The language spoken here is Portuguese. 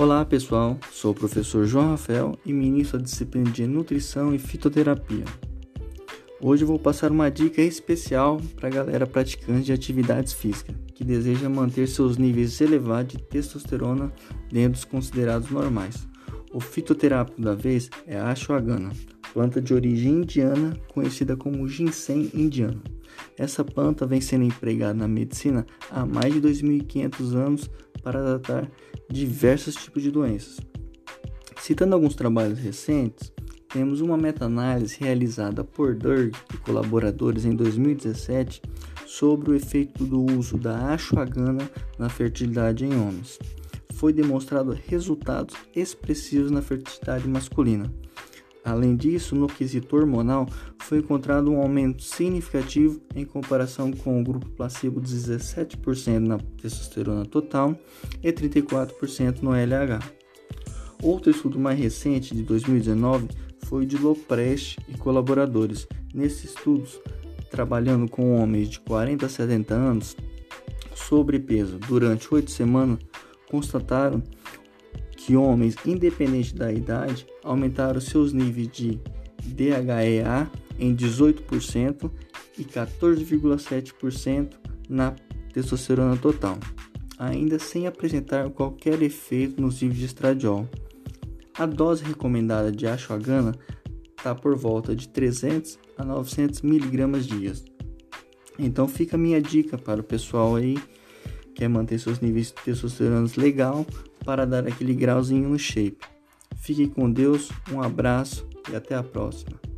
Olá pessoal, sou o professor João Rafael e ministro da disciplina de Nutrição e Fitoterapia. Hoje vou passar uma dica especial para a galera praticante de atividades físicas que deseja manter seus níveis elevados de testosterona dentro dos considerados normais. O fitoterápico da vez é a ashwagandha, planta de origem indiana conhecida como ginseng indiano. Essa planta vem sendo empregada na medicina há mais de 2.500 anos para tratar diversos tipos de doenças. Citando alguns trabalhos recentes, temos uma meta-análise realizada por Durg e colaboradores em 2017 sobre o efeito do uso da ashwagandha na fertilidade em homens. Foi demonstrado resultados expressivos na fertilidade masculina. Além disso, no quesito hormonal, foi encontrado um aumento significativo em comparação com o grupo placebo de 17% na testosterona total e 34% no LH. Outro estudo mais recente, de 2019, foi de Loprest e colaboradores. Nesses estudos, trabalhando com homens de 40 a 70 anos, sobrepeso durante 8 semanas, constataram que homens, independente da idade, aumentaram seus níveis de DHEA em 18% e 14,7% na testosterona total, ainda sem apresentar qualquer efeito nos níveis de estradiol. A dose recomendada de ashwagandha está por volta de 300 a 900 miligramas dia. Então fica a minha dica para o pessoal aí que quer manter seus níveis de testosterona legal para dar aquele grauzinho no shape. Fique com Deus, um abraço e até a próxima.